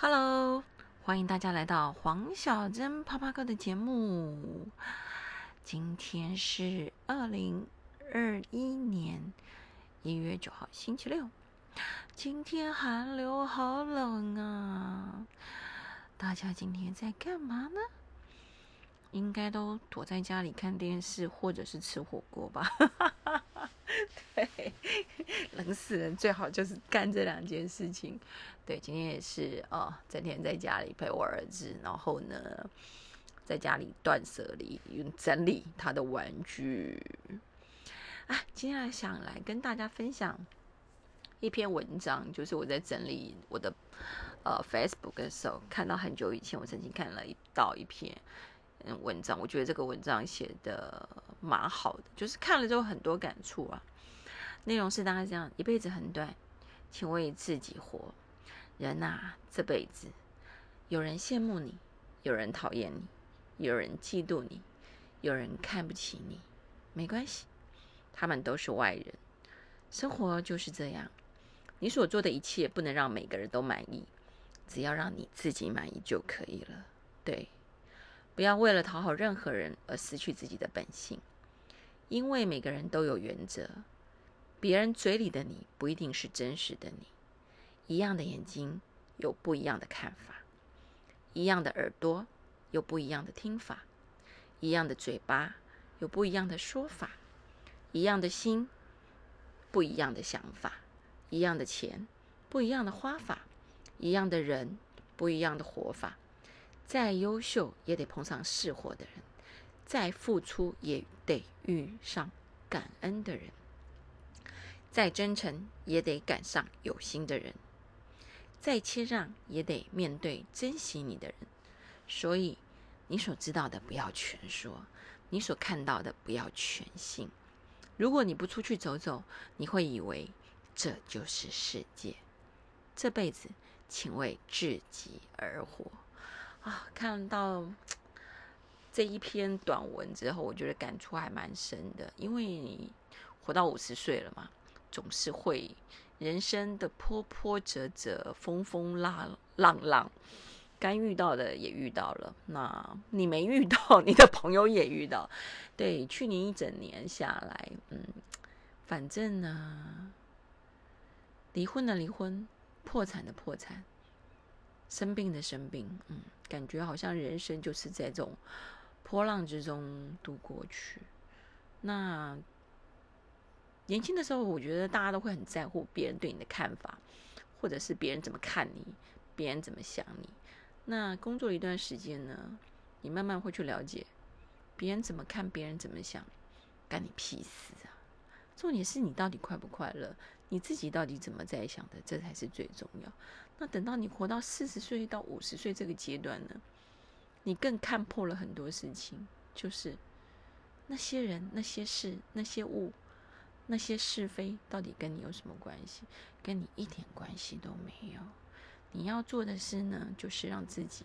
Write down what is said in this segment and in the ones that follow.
Hello，欢迎大家来到黄小珍啪啪哥的节目。今天是二零二一年一月九号，星期六。今天寒流好冷啊！大家今天在干嘛呢？应该都躲在家里看电视，或者是吃火锅吧。对，冷死人，最好就是干这两件事情。对，今天也是哦，整天在家里陪我儿子，然后呢，在家里断舍离，整理他的玩具。啊，今天想来跟大家分享一篇文章，就是我在整理我的呃 Facebook 的时候，看到很久以前我曾经看了一到一篇。嗯，文章我觉得这个文章写的蛮好的，就是看了之后很多感触啊。内容是大概这样：一辈子很短，请为自己活。人呐，这辈子有人羡慕你，有人讨厌你，有人嫉妒你，有人看不起你，没关系，他们都是外人。生活就是这样，你所做的一切不能让每个人都满意，只要让你自己满意就可以了。对。不要为了讨好任何人而失去自己的本性，因为每个人都有原则。别人嘴里的你不一定是真实的你。一样的眼睛有不一样的看法，一样的耳朵有不一样的听法，一样的嘴巴有不一样的说法，一样的心不一样的想法，一样的钱不一样的花法，一样的人不一样的活法。再优秀也得碰上识货的人，再付出也得遇上感恩的人，再真诚也得赶上有心的人，再谦让也得面对珍惜你的人。所以，你所知道的不要全说，你所看到的不要全信。如果你不出去走走，你会以为这就是世界。这辈子，请为自己而活。啊，看到这一篇短文之后，我觉得感触还蛮深的。因为你活到五十岁了嘛，总是会人生的波波折折、风风浪浪浪，该遇到的也遇到了。那你没遇到，你的朋友也遇到。对，去年一整年下来，嗯，反正呢，离婚的离婚，破产的破产。生病的生病，嗯，感觉好像人生就是在这种波浪之中度过去。那年轻的时候，我觉得大家都会很在乎别人对你的看法，或者是别人怎么看你，别人怎么想你。那工作一段时间呢，你慢慢会去了解别人怎么看，别人怎么想，干你屁事啊！重点是你到底快不快乐？你自己到底怎么在想的？这才是最重要。那等到你活到四十岁到五十岁这个阶段呢？你更看破了很多事情，就是那些人、那些事、那些物、那些是非，到底跟你有什么关系？跟你一点关系都没有。你要做的事呢，就是让自己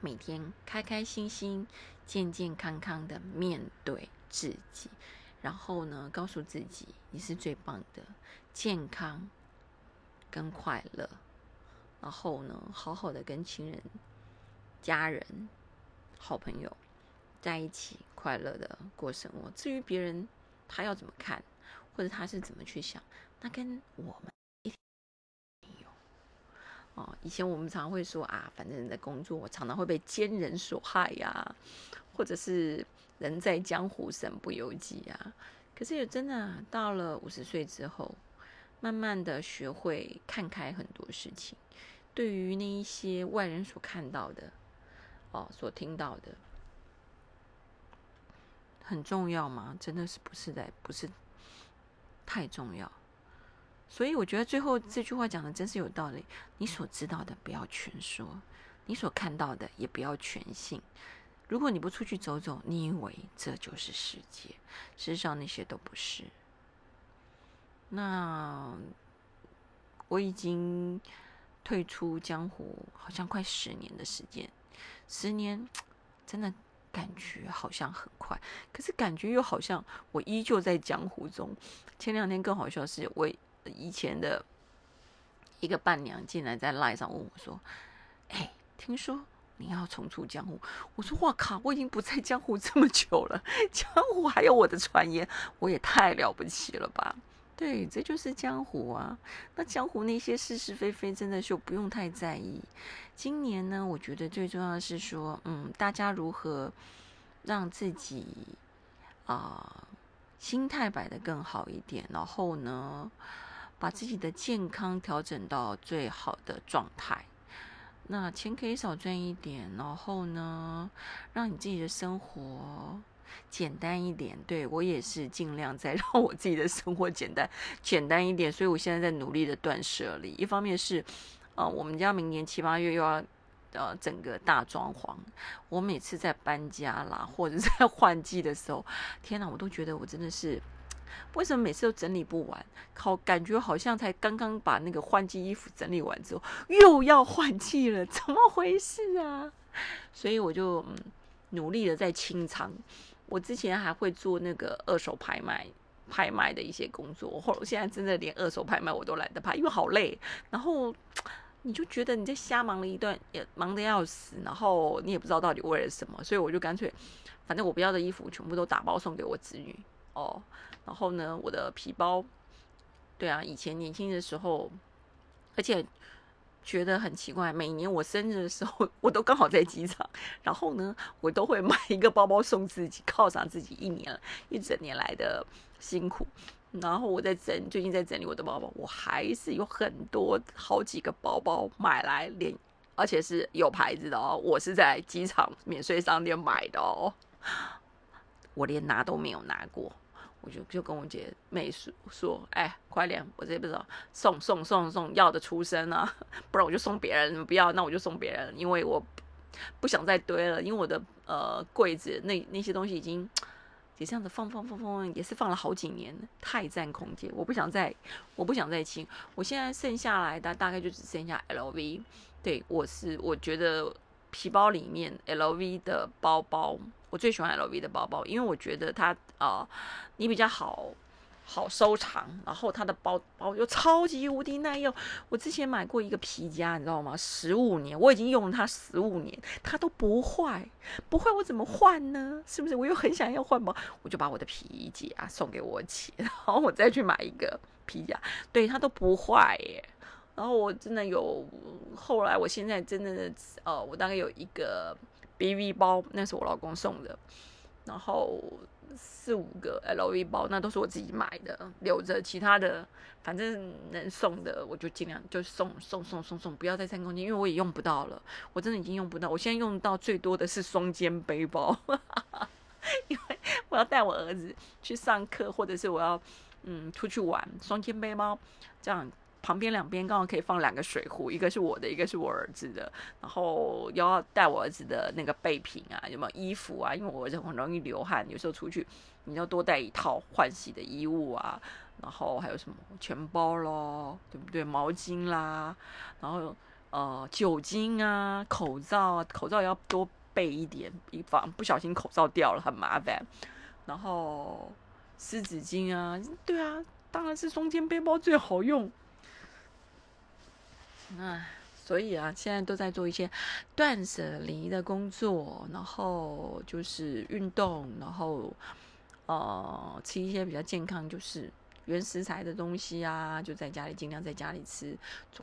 每天开开心心、健健康康的面对自己。然后呢，告诉自己你是最棒的，健康跟快乐。然后呢，好好的跟亲人、家人、好朋友在一起，快乐的过生活。至于别人他要怎么看，或者他是怎么去想，那跟我们一。哦，以前我们常会说啊，反正在工作，我常常会被奸人所害呀，或者是。人在江湖，身不由己啊！可是也真的到了五十岁之后，慢慢的学会看开很多事情。对于那一些外人所看到的，哦，所听到的，很重要吗？真的是不是在，不是太重要。所以我觉得最后这句话讲的真是有道理。你所知道的不要全说，你所看到的也不要全信。如果你不出去走走，你以为这就是世界？事实上，那些都不是。那我已经退出江湖，好像快十年的时间。十年真的感觉好像很快，可是感觉又好像我依旧在江湖中。前两天更好笑是，我以前的一个伴娘进来在赖上问我说：“哎，听说你要重出江湖？”我说：“哇靠，我已经不在江湖这么久了，江湖还有我的传言，我也太了不起了吧？”对，这就是江湖啊。那江湖那些是是非非，真的就不用太在意。今年呢，我觉得最重要的是说，嗯，大家如何让自己啊心态摆得更好一点，然后呢，把自己的健康调整到最好的状态。那钱可以少赚一点，然后呢，让你自己的生活。简单一点，对我也是尽量在 让我自己的生活简单简单一点，所以我现在在努力的断舍离。一方面是，呃，我们家明年七八月又要呃整个大装潢，我每次在搬家啦或者在换季的时候，天哪，我都觉得我真的是为什么每次都整理不完？好，感觉好像才刚刚把那个换季衣服整理完之后，又要换季了，怎么回事啊？所以我就嗯努力的在清仓。我之前还会做那个二手拍卖、拍卖的一些工作，或者现在真的连二手拍卖我都懒得拍，因为好累。然后你就觉得你在瞎忙了一段，也忙得要死，然后你也不知道到底为了什么，所以我就干脆，反正我不要的衣服全部都打包送给我子女哦。然后呢，我的皮包，对啊，以前年轻的时候，而且。觉得很奇怪，每年我生日的时候，我都刚好在机场，然后呢，我都会买一个包包送自己，犒赏自己一年一整年来的辛苦。然后我在整，最近在整理我的包包，我还是有很多好几个包包买来，连而且是有牌子的哦，我是在机场免税商店买的哦，我连拿都没有拿过。我就就跟我姐妹说说，哎，快点，我这不知道送送送送要的出生啊，不然我就送别人，不要那我就送别人，因为我不想再堆了，因为我的呃柜子那那些东西已经也这样子放放放放，也是放了好几年，太占空间，我不想再我不想再清，我现在剩下来的大概就只剩下 LV，对我是我觉得皮包里面 LV 的包包。我最喜欢 LV 的包包，因为我觉得它啊，你比较好好收藏，然后它的包包又超级无敌耐用。我之前买过一个皮夹，你知道吗？十五年，我已经用了它十五年，它都不坏，不坏我怎么换呢？是不是？我又很想要换包，我就把我的皮夹送给我姐，然后我再去买一个皮夹，对它都不坏耶。然后我真的有，后来我现在真的呃，我大概有一个。B V 包那是我老公送的，然后四五个 L V 包那都是我自己买的，留着其他的反正能送的我就尽量就送送送送送，不要再占空间，因为我也用不到了，我真的已经用不到。我现在用到最多的是双肩背包，因为我要带我儿子去上课，或者是我要嗯出去玩，双肩背包这样。旁边两边刚好可以放两个水壶，一个是我的，一个是我儿子的。然后要带我儿子的那个备品啊，有没有衣服啊？因为我儿子很容易流汗，有时候出去你要多带一套换洗的衣物啊。然后还有什么钱包咯，对不对？毛巾啦，然后呃酒精啊，口罩啊，口罩要多备一点，以防不小心口罩掉了很麻烦。然后湿纸巾啊，对啊，当然是双肩背包最好用。唉，所以啊，现在都在做一些断舍离的工作，然后就是运动，然后呃吃一些比较健康，就是原食材的东西啊，就在家里尽量在家里吃，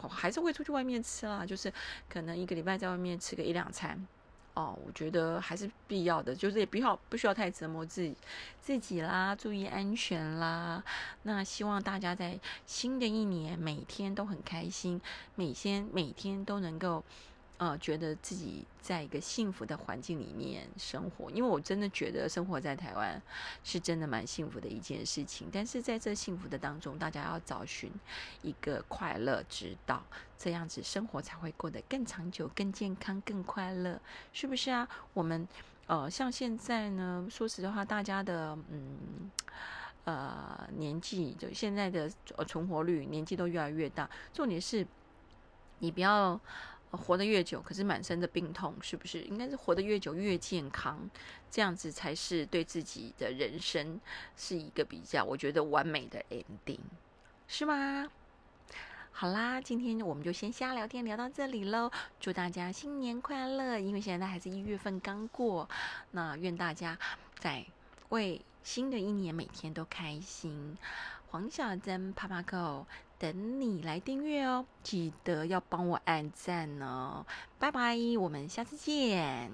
还是会出去外面吃啦，就是可能一个礼拜在外面吃个一两餐。哦，我觉得还是必要的，就是也不要不需要太折磨自己自己啦，注意安全啦。那希望大家在新的一年每天都很开心，每天每天都能够。呃，觉得自己在一个幸福的环境里面生活，因为我真的觉得生活在台湾是真的蛮幸福的一件事情。但是在这幸福的当中，大家要找寻一个快乐之道，这样子生活才会过得更长久、更健康、更快乐，是不是啊？我们呃，像现在呢，说实话，大家的嗯呃年纪，就现在的存活率，年纪都越来越大。重点是，你不要。活得越久，可是满身的病痛，是不是？应该是活得越久越健康，这样子才是对自己的人生是一个比较，我觉得完美的 ending，是吗？好啦，今天我们就先瞎聊天聊到这里喽。祝大家新年快乐！因为现在还是一月份刚过，那愿大家在为新的一年每天都开心。黄小珍啪啪狗等你来订阅哦，记得要帮我按赞哦。拜拜，我们下次见。